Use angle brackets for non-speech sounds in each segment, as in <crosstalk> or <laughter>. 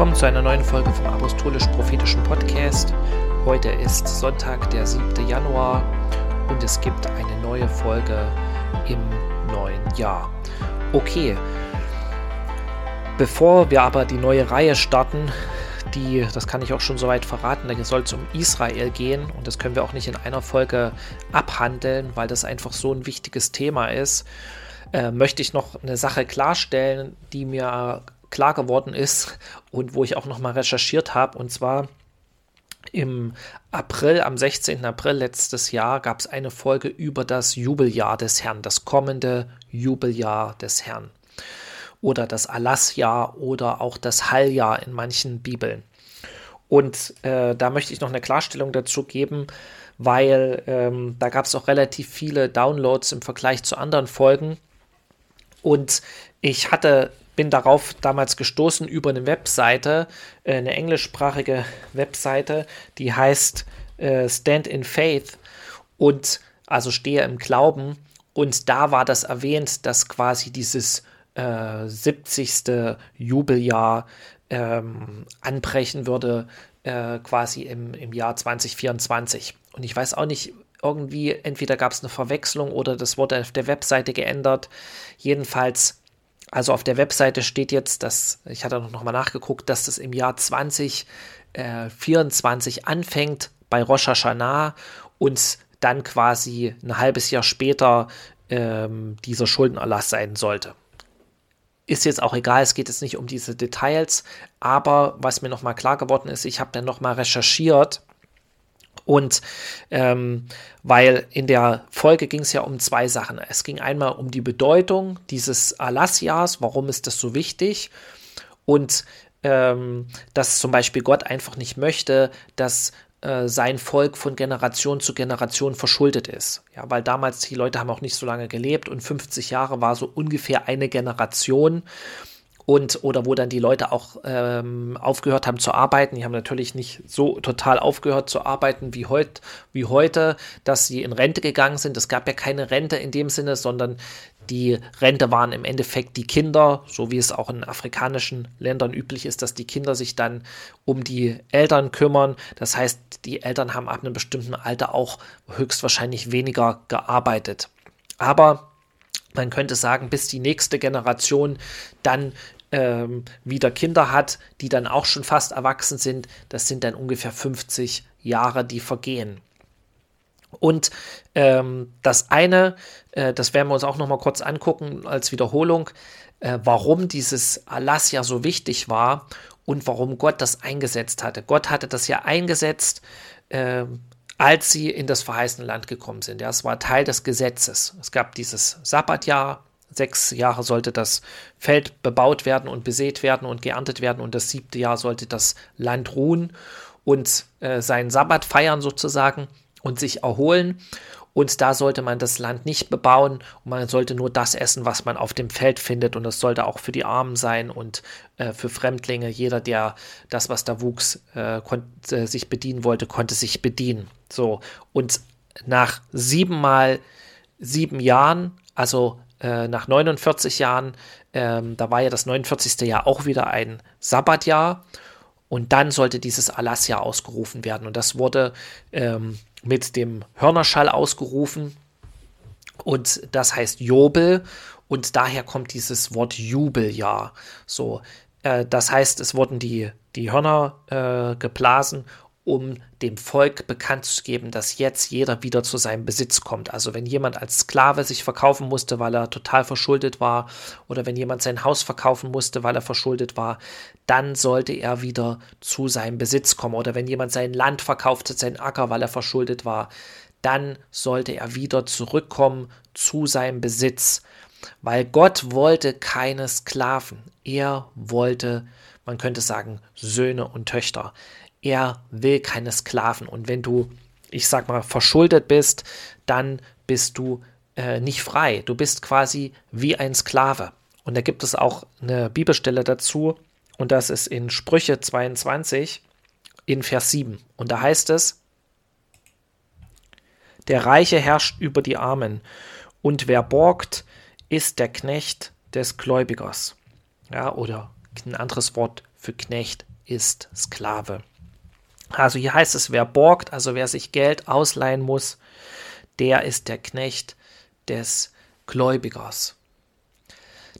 Willkommen zu einer neuen Folge vom Apostolisch-Prophetischen Podcast. Heute ist Sonntag, der 7. Januar und es gibt eine neue Folge im neuen Jahr. Okay, bevor wir aber die neue Reihe starten, die, das kann ich auch schon soweit verraten, da soll es um Israel gehen und das können wir auch nicht in einer Folge abhandeln, weil das einfach so ein wichtiges Thema ist, äh, möchte ich noch eine Sache klarstellen, die mir klar geworden ist und wo ich auch nochmal recherchiert habe. Und zwar im April, am 16. April letztes Jahr, gab es eine Folge über das Jubeljahr des Herrn, das kommende Jubeljahr des Herrn. Oder das Alasjahr oder auch das Halljahr in manchen Bibeln. Und äh, da möchte ich noch eine Klarstellung dazu geben, weil ähm, da gab es auch relativ viele Downloads im Vergleich zu anderen Folgen. Und ich hatte bin darauf damals gestoßen über eine Webseite, äh, eine englischsprachige Webseite, die heißt äh, Stand in Faith und also stehe im Glauben. Und da war das erwähnt, dass quasi dieses äh, 70. Jubeljahr ähm, anbrechen würde, äh, quasi im, im Jahr 2024. Und ich weiß auch nicht, irgendwie, entweder gab es eine Verwechslung oder das wurde auf der Webseite geändert. Jedenfalls also auf der Webseite steht jetzt, dass, ich hatte noch mal nachgeguckt, dass das im Jahr 2024 äh, anfängt bei Rosh Hashanah und dann quasi ein halbes Jahr später ähm, dieser Schuldenerlass sein sollte. Ist jetzt auch egal, es geht jetzt nicht um diese Details, aber was mir noch mal klar geworden ist, ich habe dann noch mal recherchiert und ähm, weil in der Folge ging es ja um zwei Sachen. Es ging einmal um die Bedeutung dieses Alassias, warum ist das so wichtig? Und ähm, dass zum Beispiel Gott einfach nicht möchte, dass äh, sein Volk von Generation zu Generation verschuldet ist. Ja, weil damals die Leute haben auch nicht so lange gelebt und 50 Jahre war so ungefähr eine Generation und oder wo dann die Leute auch ähm, aufgehört haben zu arbeiten. Die haben natürlich nicht so total aufgehört zu arbeiten wie, heut, wie heute, dass sie in Rente gegangen sind. Es gab ja keine Rente in dem Sinne, sondern die Rente waren im Endeffekt die Kinder, so wie es auch in afrikanischen Ländern üblich ist, dass die Kinder sich dann um die Eltern kümmern. Das heißt, die Eltern haben ab einem bestimmten Alter auch höchstwahrscheinlich weniger gearbeitet. Aber man könnte sagen, bis die nächste Generation dann ähm, wieder Kinder hat, die dann auch schon fast erwachsen sind. Das sind dann ungefähr 50 Jahre, die vergehen. Und ähm, das eine, äh, das werden wir uns auch noch mal kurz angucken als Wiederholung, äh, warum dieses Alas ja so wichtig war und warum Gott das eingesetzt hatte. Gott hatte das ja eingesetzt, äh, als sie in das verheißene Land gekommen sind. Ja, es war Teil des Gesetzes. Es gab dieses Sabbatjahr, sechs Jahre sollte das Feld bebaut werden und besät werden und geerntet werden und das siebte Jahr sollte das Land ruhen und äh, seinen Sabbat feiern sozusagen und sich erholen. Und da sollte man das Land nicht bebauen und man sollte nur das essen, was man auf dem Feld findet. Und das sollte auch für die Armen sein und äh, für Fremdlinge. Jeder, der das, was da wuchs, äh, konnte, sich bedienen wollte, konnte sich bedienen. So. Und nach siebenmal sieben Jahren, also äh, nach 49 Jahren, ähm, da war ja das 49. Jahr auch wieder ein Sabbatjahr. Und dann sollte dieses Alasjahr ausgerufen werden. Und das wurde ähm, mit dem Hörnerschall ausgerufen. Und das heißt Jobel. Und daher kommt dieses Wort Jubeljahr. So, äh, das heißt, es wurden die, die Hörner äh, geblasen um dem Volk bekannt zu geben, dass jetzt jeder wieder zu seinem Besitz kommt. Also wenn jemand als Sklave sich verkaufen musste, weil er total verschuldet war, oder wenn jemand sein Haus verkaufen musste, weil er verschuldet war, dann sollte er wieder zu seinem Besitz kommen. Oder wenn jemand sein Land verkaufte, sein Acker, weil er verschuldet war, dann sollte er wieder zurückkommen zu seinem Besitz. Weil Gott wollte keine Sklaven. Er wollte, man könnte sagen, Söhne und Töchter er will keine Sklaven. Und wenn du, ich sag mal, verschuldet bist, dann bist du äh, nicht frei. Du bist quasi wie ein Sklave. Und da gibt es auch eine Bibelstelle dazu, und das ist in Sprüche 22 in Vers 7. Und da heißt es, der Reiche herrscht über die Armen Und wer borgt, ist der Knecht des Gläubigers. Ja, oder ein anderes Wort für Knecht ist Sklave. Also hier heißt es, wer borgt, also wer sich Geld ausleihen muss, der ist der Knecht des Gläubigers.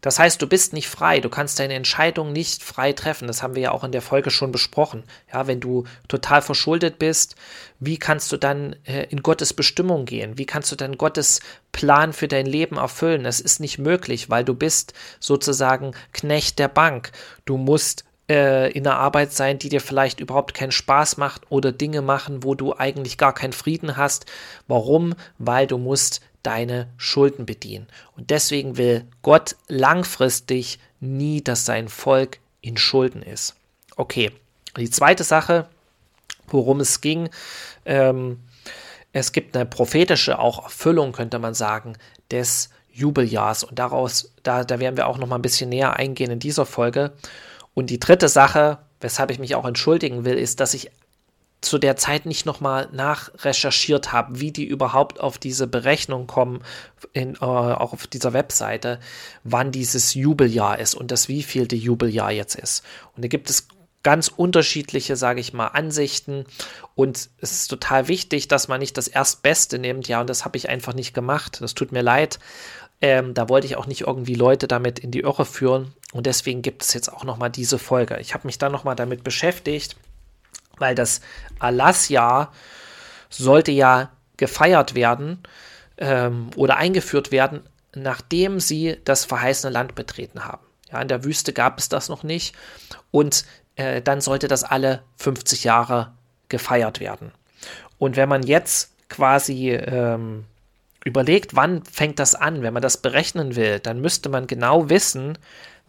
Das heißt, du bist nicht frei, du kannst deine Entscheidung nicht frei treffen. Das haben wir ja auch in der Folge schon besprochen. Ja, wenn du total verschuldet bist, wie kannst du dann äh, in Gottes Bestimmung gehen? Wie kannst du dann Gottes Plan für dein Leben erfüllen? Das ist nicht möglich, weil du bist sozusagen Knecht der Bank. Du musst äh, in einer Arbeit sein, die dir vielleicht überhaupt keinen Spaß macht oder Dinge machen, wo du eigentlich gar keinen Frieden hast. Warum? Weil du musst deine Schulden bedienen. Und deswegen will Gott langfristig nie, dass sein Volk in Schulden ist. Okay, die zweite Sache, worum es ging, ähm, es gibt eine prophetische auch Erfüllung, könnte man sagen, des Jubeljahrs. Und daraus, da, da werden wir auch noch mal ein bisschen näher eingehen in dieser Folge. Und die dritte Sache, weshalb ich mich auch entschuldigen will, ist, dass ich zu der Zeit nicht nochmal nachrecherchiert habe, wie die überhaupt auf diese Berechnung kommen, in, äh, auch auf dieser Webseite, wann dieses Jubeljahr ist und das wievielte Jubeljahr jetzt ist. Und da gibt es ganz unterschiedliche, sage ich mal, Ansichten und es ist total wichtig, dass man nicht das Erstbeste nimmt, ja, und das habe ich einfach nicht gemacht. Das tut mir leid. Ähm, da wollte ich auch nicht irgendwie Leute damit in die Irre führen und deswegen gibt es jetzt auch nochmal diese Folge. Ich habe mich dann nochmal damit beschäftigt weil das Erlassjahr sollte ja gefeiert werden ähm, oder eingeführt werden, nachdem sie das verheißene Land betreten haben. Ja, in der Wüste gab es das noch nicht und äh, dann sollte das alle 50 Jahre gefeiert werden. Und wenn man jetzt quasi ähm, überlegt, wann fängt das an, wenn man das berechnen will, dann müsste man genau wissen,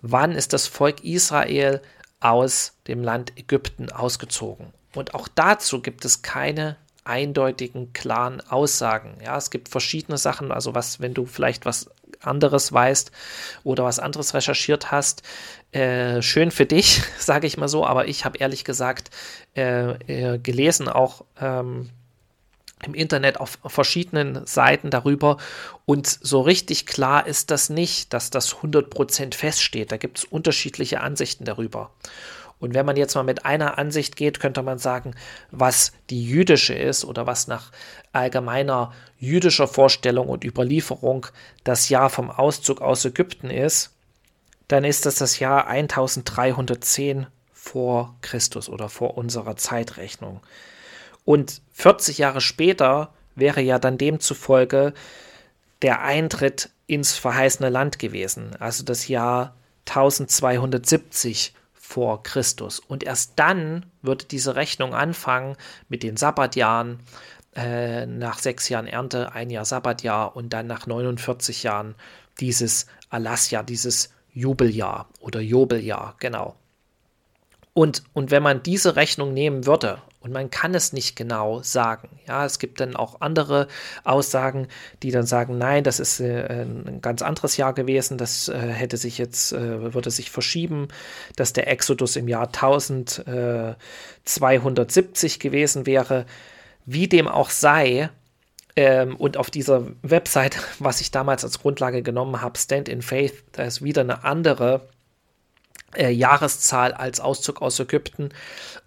wann ist das Volk Israel aus dem Land Ägypten ausgezogen. Und auch dazu gibt es keine eindeutigen, klaren Aussagen. Ja, es gibt verschiedene Sachen, also was, wenn du vielleicht was anderes weißt oder was anderes recherchiert hast, äh, schön für dich, <laughs> sage ich mal so, aber ich habe ehrlich gesagt äh, äh, gelesen auch ähm, im Internet auf verschiedenen Seiten darüber und so richtig klar ist das nicht, dass das 100% feststeht. Da gibt es unterschiedliche Ansichten darüber. Und wenn man jetzt mal mit einer Ansicht geht, könnte man sagen, was die jüdische ist oder was nach allgemeiner jüdischer Vorstellung und Überlieferung das Jahr vom Auszug aus Ägypten ist, dann ist das das Jahr 1310 vor Christus oder vor unserer Zeitrechnung. Und 40 Jahre später wäre ja dann demzufolge der Eintritt ins verheißene Land gewesen, also das Jahr 1270 vor Christus. Und erst dann würde diese Rechnung anfangen mit den Sabbatjahren, äh, nach sechs Jahren Ernte ein Jahr Sabbatjahr und dann nach 49 Jahren dieses Alasja, dieses Jubeljahr oder Jubeljahr, genau. Und, und wenn man diese Rechnung nehmen würde, und man kann es nicht genau sagen, ja, es gibt dann auch andere Aussagen, die dann sagen, nein, das ist äh, ein ganz anderes Jahr gewesen, das äh, hätte sich jetzt, äh, würde sich verschieben, dass der Exodus im Jahr 1270 gewesen wäre. Wie dem auch sei, ähm, und auf dieser Website, <laughs> was ich damals als Grundlage genommen habe, Stand in Faith, da ist wieder eine andere Jahreszahl als Auszug aus Ägypten.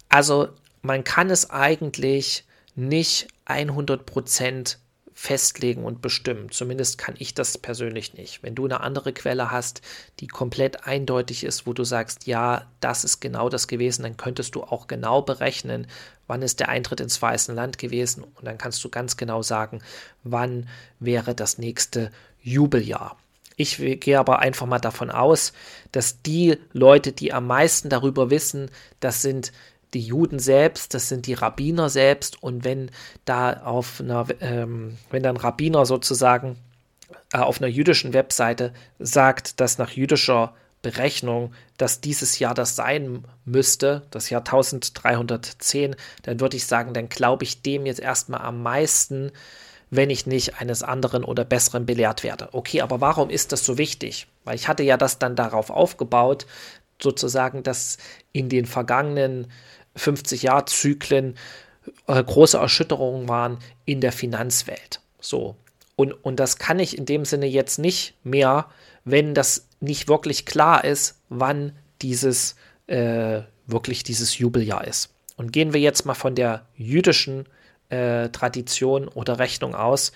Also man kann es eigentlich nicht 100% festlegen und bestimmen. Zumindest kann ich das persönlich nicht. Wenn du eine andere Quelle hast, die komplett eindeutig ist, wo du sagst, ja, das ist genau das gewesen, dann könntest du auch genau berechnen, wann ist der Eintritt ins Weiße Land gewesen und dann kannst du ganz genau sagen, wann wäre das nächste Jubeljahr. Ich gehe aber einfach mal davon aus, dass die Leute, die am meisten darüber wissen, das sind die Juden selbst, das sind die Rabbiner selbst. Und wenn da auf einer, ähm, wenn dann Rabbiner sozusagen äh, auf einer jüdischen Webseite sagt, dass nach jüdischer Berechnung, dass dieses Jahr das sein müsste, das Jahr 1310, dann würde ich sagen, dann glaube ich dem jetzt erstmal am meisten, wenn ich nicht eines anderen oder besseren belehrt werde. Okay, aber warum ist das so wichtig? Weil ich hatte ja das dann darauf aufgebaut, sozusagen, dass in den vergangenen 50-Jahr-Zyklen äh, große Erschütterungen waren in der Finanzwelt. So. Und, und das kann ich in dem Sinne jetzt nicht mehr, wenn das nicht wirklich klar ist, wann dieses äh, wirklich dieses Jubeljahr ist. Und gehen wir jetzt mal von der jüdischen äh, Tradition oder Rechnung aus,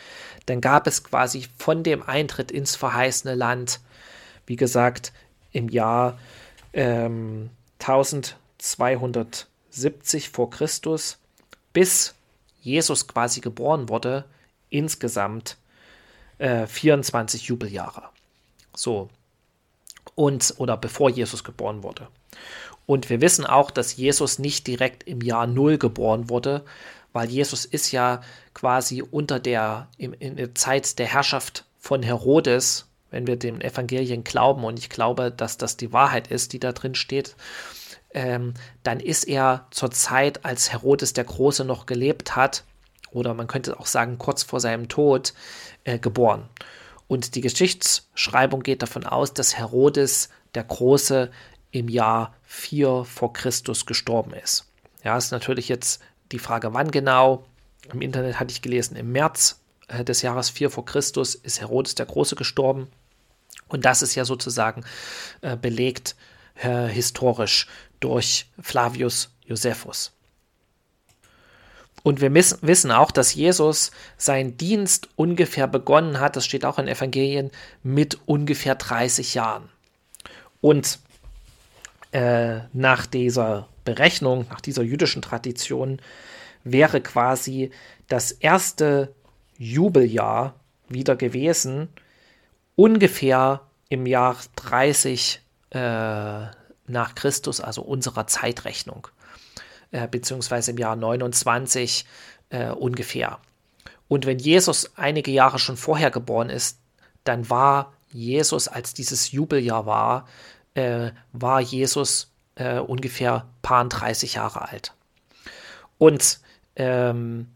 dann gab es quasi von dem Eintritt ins verheißene Land, wie gesagt, im Jahr ähm, 1270 vor Christus bis Jesus quasi geboren wurde, insgesamt äh, 24 Jubeljahre. So. Und, oder bevor Jesus geboren wurde. Und wir wissen auch, dass Jesus nicht direkt im Jahr Null geboren wurde, weil Jesus ist ja quasi unter der, in, in der Zeit der Herrschaft von Herodes, wenn wir den Evangelien glauben, und ich glaube, dass das die Wahrheit ist, die da drin steht, ähm, dann ist er zur Zeit, als Herodes der Große noch gelebt hat, oder man könnte auch sagen, kurz vor seinem Tod, äh, geboren. Und die Geschichtsschreibung geht davon aus, dass Herodes der Große im Jahr 4 vor Christus gestorben ist. Ja, ist natürlich jetzt die Frage, wann genau. Im Internet hatte ich gelesen, im März äh, des Jahres 4 vor Christus ist Herodes der Große gestorben. Und das ist ja sozusagen äh, belegt äh, historisch durch Flavius Josephus. Und wir wissen auch, dass Jesus seinen Dienst ungefähr begonnen hat, das steht auch in Evangelien, mit ungefähr 30 Jahren. Und äh, nach dieser Berechnung, nach dieser jüdischen Tradition, wäre quasi das erste Jubeljahr wieder gewesen, ungefähr im Jahr 30 äh, nach Christus, also unserer Zeitrechnung, äh, beziehungsweise im Jahr 29 äh, ungefähr. Und wenn Jesus einige Jahre schon vorher geboren ist, dann war Jesus, als dieses Jubeljahr war, äh, war Jesus äh, ungefähr paar 30 Jahre alt. Und ähm,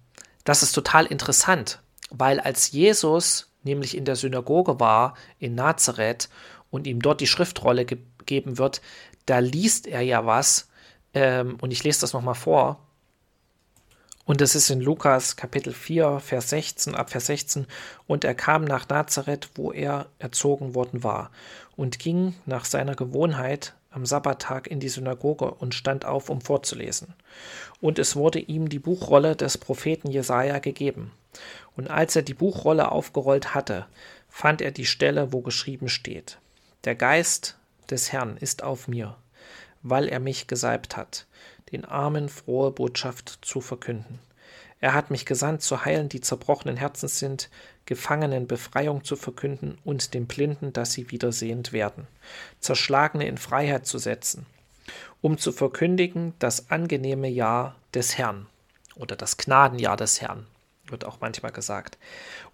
das ist total interessant, weil als Jesus nämlich in der Synagoge war in Nazareth und ihm dort die Schriftrolle gegeben wird, da liest er ja was, ähm, und ich lese das nochmal vor. Und das ist in Lukas Kapitel 4, Vers 16, ab Vers 16. Und er kam nach Nazareth, wo er erzogen worden war, und ging nach seiner Gewohnheit am Sabbattag in die Synagoge und stand auf, um vorzulesen. Und es wurde ihm die Buchrolle des Propheten Jesaja gegeben. Und als er die Buchrolle aufgerollt hatte, fand er die Stelle, wo geschrieben steht: Der Geist des Herrn ist auf mir, weil er mich gesalbt hat, den Armen frohe Botschaft zu verkünden. Er hat mich gesandt, zu heilen, die zerbrochenen Herzens sind, Gefangenen Befreiung zu verkünden und den Blinden, dass sie wiedersehend werden, Zerschlagene in Freiheit zu setzen, um zu verkündigen das angenehme Jahr des Herrn oder das Gnadenjahr des Herrn, wird auch manchmal gesagt.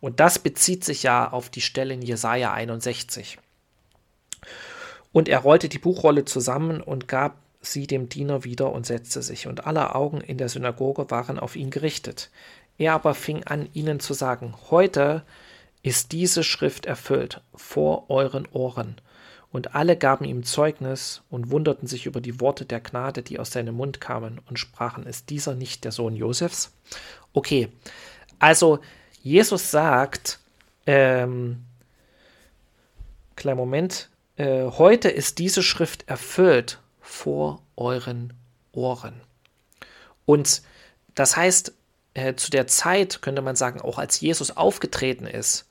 Und das bezieht sich ja auf die Stelle in Jesaja 61. Und er rollte die Buchrolle zusammen und gab sie dem Diener wieder und setzte sich, und alle Augen in der Synagoge waren auf ihn gerichtet. Er aber fing an, ihnen zu sagen, heute ist diese Schrift erfüllt vor euren Ohren. Und alle gaben ihm Zeugnis und wunderten sich über die Worte der Gnade, die aus seinem Mund kamen, und sprachen, ist dieser nicht der Sohn Josefs? Okay, also Jesus sagt, ähm, kleinen Moment, äh, heute ist diese Schrift erfüllt vor euren Ohren. Und das heißt, äh, zu der Zeit könnte man sagen, auch als Jesus aufgetreten ist,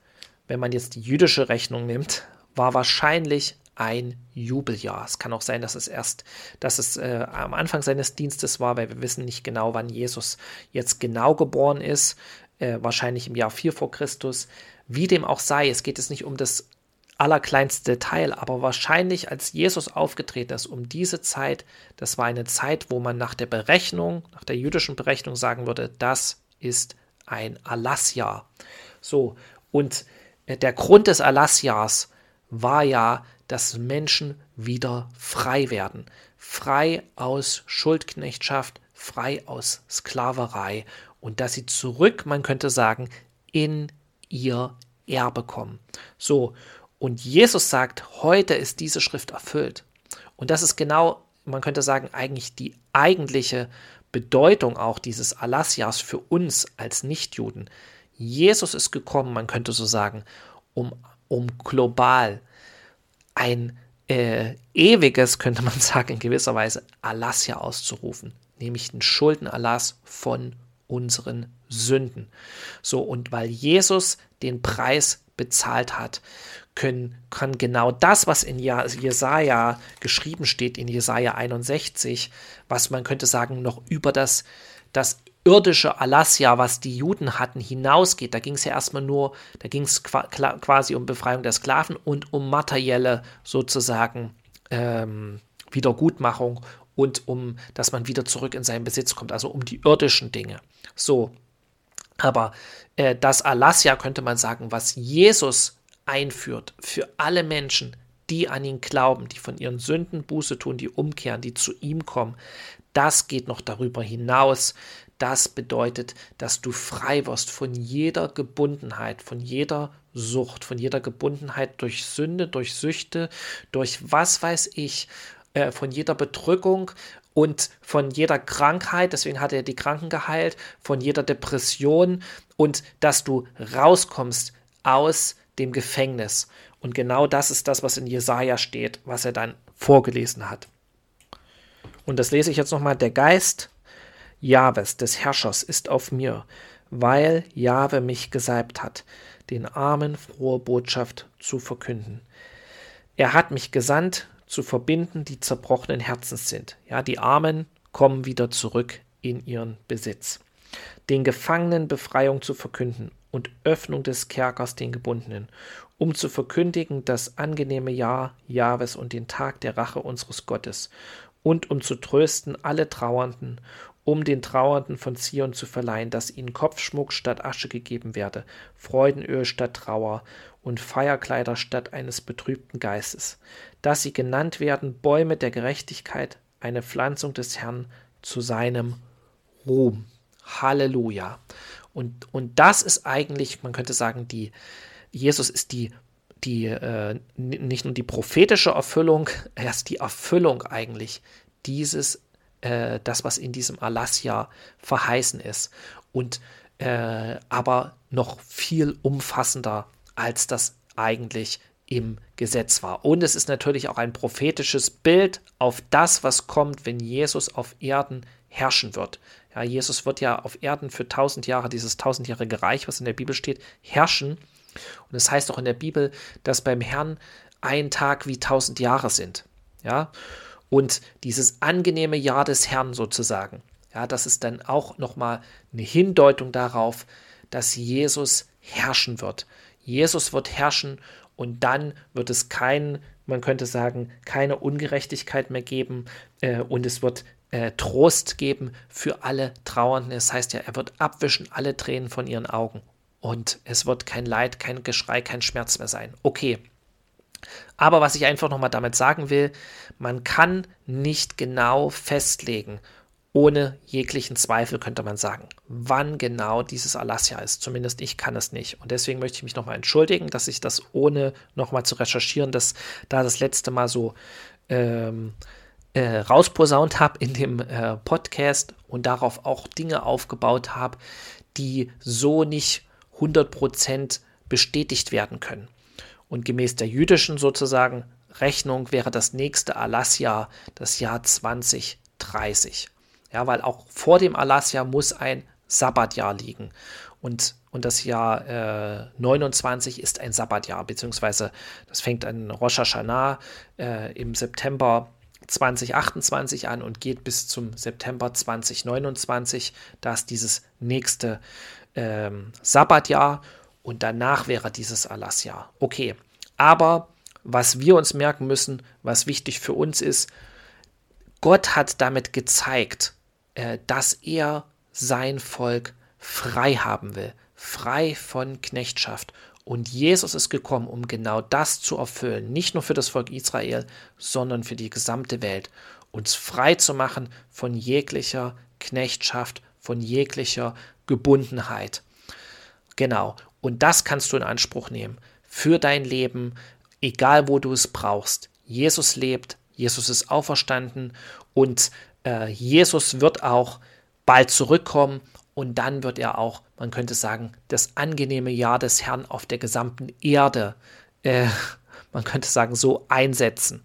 wenn man jetzt die jüdische Rechnung nimmt, war wahrscheinlich ein Jubeljahr. Es kann auch sein, dass es erst, dass es äh, am Anfang seines Dienstes war, weil wir wissen nicht genau, wann Jesus jetzt genau geboren ist. Äh, wahrscheinlich im Jahr 4 vor Christus. Wie dem auch sei, es geht es nicht um das allerkleinste Detail, aber wahrscheinlich als Jesus aufgetreten ist um diese Zeit, das war eine Zeit, wo man nach der Berechnung, nach der jüdischen Berechnung sagen würde, das ist ein Erlassjahr. So, und äh, der Grund des Erlassjahrs war ja, dass Menschen wieder frei werden. Frei aus Schuldknechtschaft, frei aus Sklaverei und dass sie zurück, man könnte sagen, in ihr Erbe kommen. So, und Jesus sagt, heute ist diese Schrift erfüllt. Und das ist genau, man könnte sagen, eigentlich die eigentliche Bedeutung auch dieses Alassias für uns als Nichtjuden. Jesus ist gekommen, man könnte so sagen, um, um global ein äh, ewiges, <laughs> könnte man sagen, in gewisser Weise Erlass auszurufen, nämlich den Schuldenerlass von unseren Sünden. So, und weil Jesus den Preis bezahlt hat, können, kann genau das, was in Jesaja geschrieben steht, in Jesaja 61, was man könnte sagen, noch über das, das irdische Alassia, was die Juden hatten, hinausgeht. Da ging es ja erstmal nur, da ging es quasi um Befreiung der Sklaven und um materielle sozusagen ähm, Wiedergutmachung und um, dass man wieder zurück in seinen Besitz kommt, also um die irdischen Dinge. So. Aber äh, das Alassia könnte man sagen, was Jesus einführt für alle Menschen, die an ihn glauben, die von ihren Sünden Buße tun, die umkehren, die zu ihm kommen, das geht noch darüber hinaus. Das bedeutet, dass du frei wirst von jeder Gebundenheit, von jeder Sucht, von jeder Gebundenheit durch Sünde, durch Süchte, durch was weiß ich, äh, von jeder Bedrückung und von jeder Krankheit, deswegen hat er die Kranken geheilt, von jeder Depression. Und dass du rauskommst aus dem Gefängnis. Und genau das ist das, was in Jesaja steht, was er dann vorgelesen hat. Und das lese ich jetzt nochmal. Der Geist Jahwes, des Herrschers, ist auf mir, weil Jahwe mich gesalbt hat, den Armen frohe Botschaft zu verkünden. Er hat mich gesandt, zu verbinden, die zerbrochenen Herzens sind. Ja, die Armen kommen wieder zurück in ihren Besitz. Den Gefangenen Befreiung zu verkünden und Öffnung des Kerkers den Gebundenen, um zu verkündigen das angenehme Jahr Jahres und den Tag der Rache unseres Gottes, und um zu trösten alle Trauernden, um den Trauernden von Zion zu verleihen, dass ihnen Kopfschmuck statt Asche gegeben werde, Freudenöl statt Trauer und Feierkleider statt eines betrübten Geistes, dass sie genannt werden Bäume der Gerechtigkeit, eine Pflanzung des Herrn zu seinem Ruhm. Halleluja. Und, und das ist eigentlich, man könnte sagen, die, Jesus ist die, die äh, nicht nur die prophetische Erfüllung, <laughs> er ist die Erfüllung eigentlich dieses, äh, das, was in diesem Alassia verheißen ist. Und äh, aber noch viel umfassender, als das eigentlich im Gesetz war. Und es ist natürlich auch ein prophetisches Bild auf das, was kommt, wenn Jesus auf Erden herrschen wird. Ja, Jesus wird ja auf Erden für tausend Jahre, dieses tausendjährige Reich, was in der Bibel steht, herrschen. Und es das heißt auch in der Bibel, dass beim Herrn ein Tag wie tausend Jahre sind. Ja, und dieses angenehme Jahr des Herrn sozusagen. Ja, das ist dann auch nochmal eine Hindeutung darauf, dass Jesus herrschen wird. Jesus wird herrschen und dann wird es kein, man könnte sagen, keine Ungerechtigkeit mehr geben äh, und es wird äh, Trost geben für alle Trauernden. Es heißt ja, er wird abwischen alle Tränen von ihren Augen. Und es wird kein Leid, kein Geschrei, kein Schmerz mehr sein. Okay. Aber was ich einfach nochmal damit sagen will, man kann nicht genau festlegen, ohne jeglichen Zweifel könnte man sagen, wann genau dieses Alassia ist. Zumindest ich kann es nicht. Und deswegen möchte ich mich nochmal entschuldigen, dass ich das ohne nochmal zu recherchieren, dass da das letzte Mal so ähm, äh, rausposaunt habe in dem äh, Podcast und darauf auch Dinge aufgebaut habe, die so nicht 100% bestätigt werden können. Und gemäß der jüdischen sozusagen Rechnung wäre das nächste Alasja das Jahr 2030. Ja, weil auch vor dem Alasja muss ein Sabbatjahr liegen. Und, und das Jahr äh, 29 ist ein Sabbatjahr, beziehungsweise das fängt an Rosh Hashanah äh, im September 2028 an und geht bis zum September 2029. Da ist dieses nächste ähm, Sabbatjahr und danach wäre dieses Erlassjahr. Okay, aber was wir uns merken müssen, was wichtig für uns ist, Gott hat damit gezeigt, äh, dass er sein Volk frei haben will, frei von Knechtschaft. Und Jesus ist gekommen, um genau das zu erfüllen, nicht nur für das Volk Israel, sondern für die gesamte Welt, uns frei zu machen von jeglicher Knechtschaft, von jeglicher Gebundenheit. Genau, und das kannst du in Anspruch nehmen für dein Leben, egal wo du es brauchst. Jesus lebt, Jesus ist auferstanden und äh, Jesus wird auch bald zurückkommen und dann wird er auch man könnte sagen, das angenehme Jahr des Herrn auf der gesamten Erde, äh, <laughs> man könnte sagen, so einsetzen.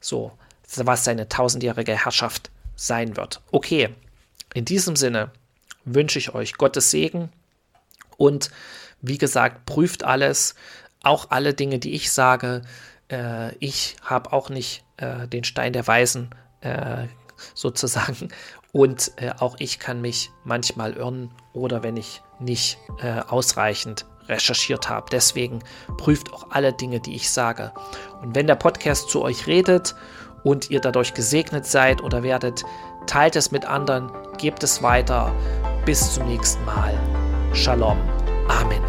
So, was seine tausendjährige Herrschaft sein wird. Okay, in diesem Sinne wünsche ich euch Gottes Segen und wie gesagt, prüft alles, auch alle Dinge, die ich sage. Äh, ich habe auch nicht äh, den Stein der Weisen äh, <laughs> sozusagen und äh, auch ich kann mich manchmal irren oder wenn ich nicht äh, ausreichend recherchiert habe. Deswegen prüft auch alle Dinge, die ich sage. Und wenn der Podcast zu euch redet und ihr dadurch gesegnet seid oder werdet, teilt es mit anderen, gebt es weiter. Bis zum nächsten Mal. Shalom. Amen.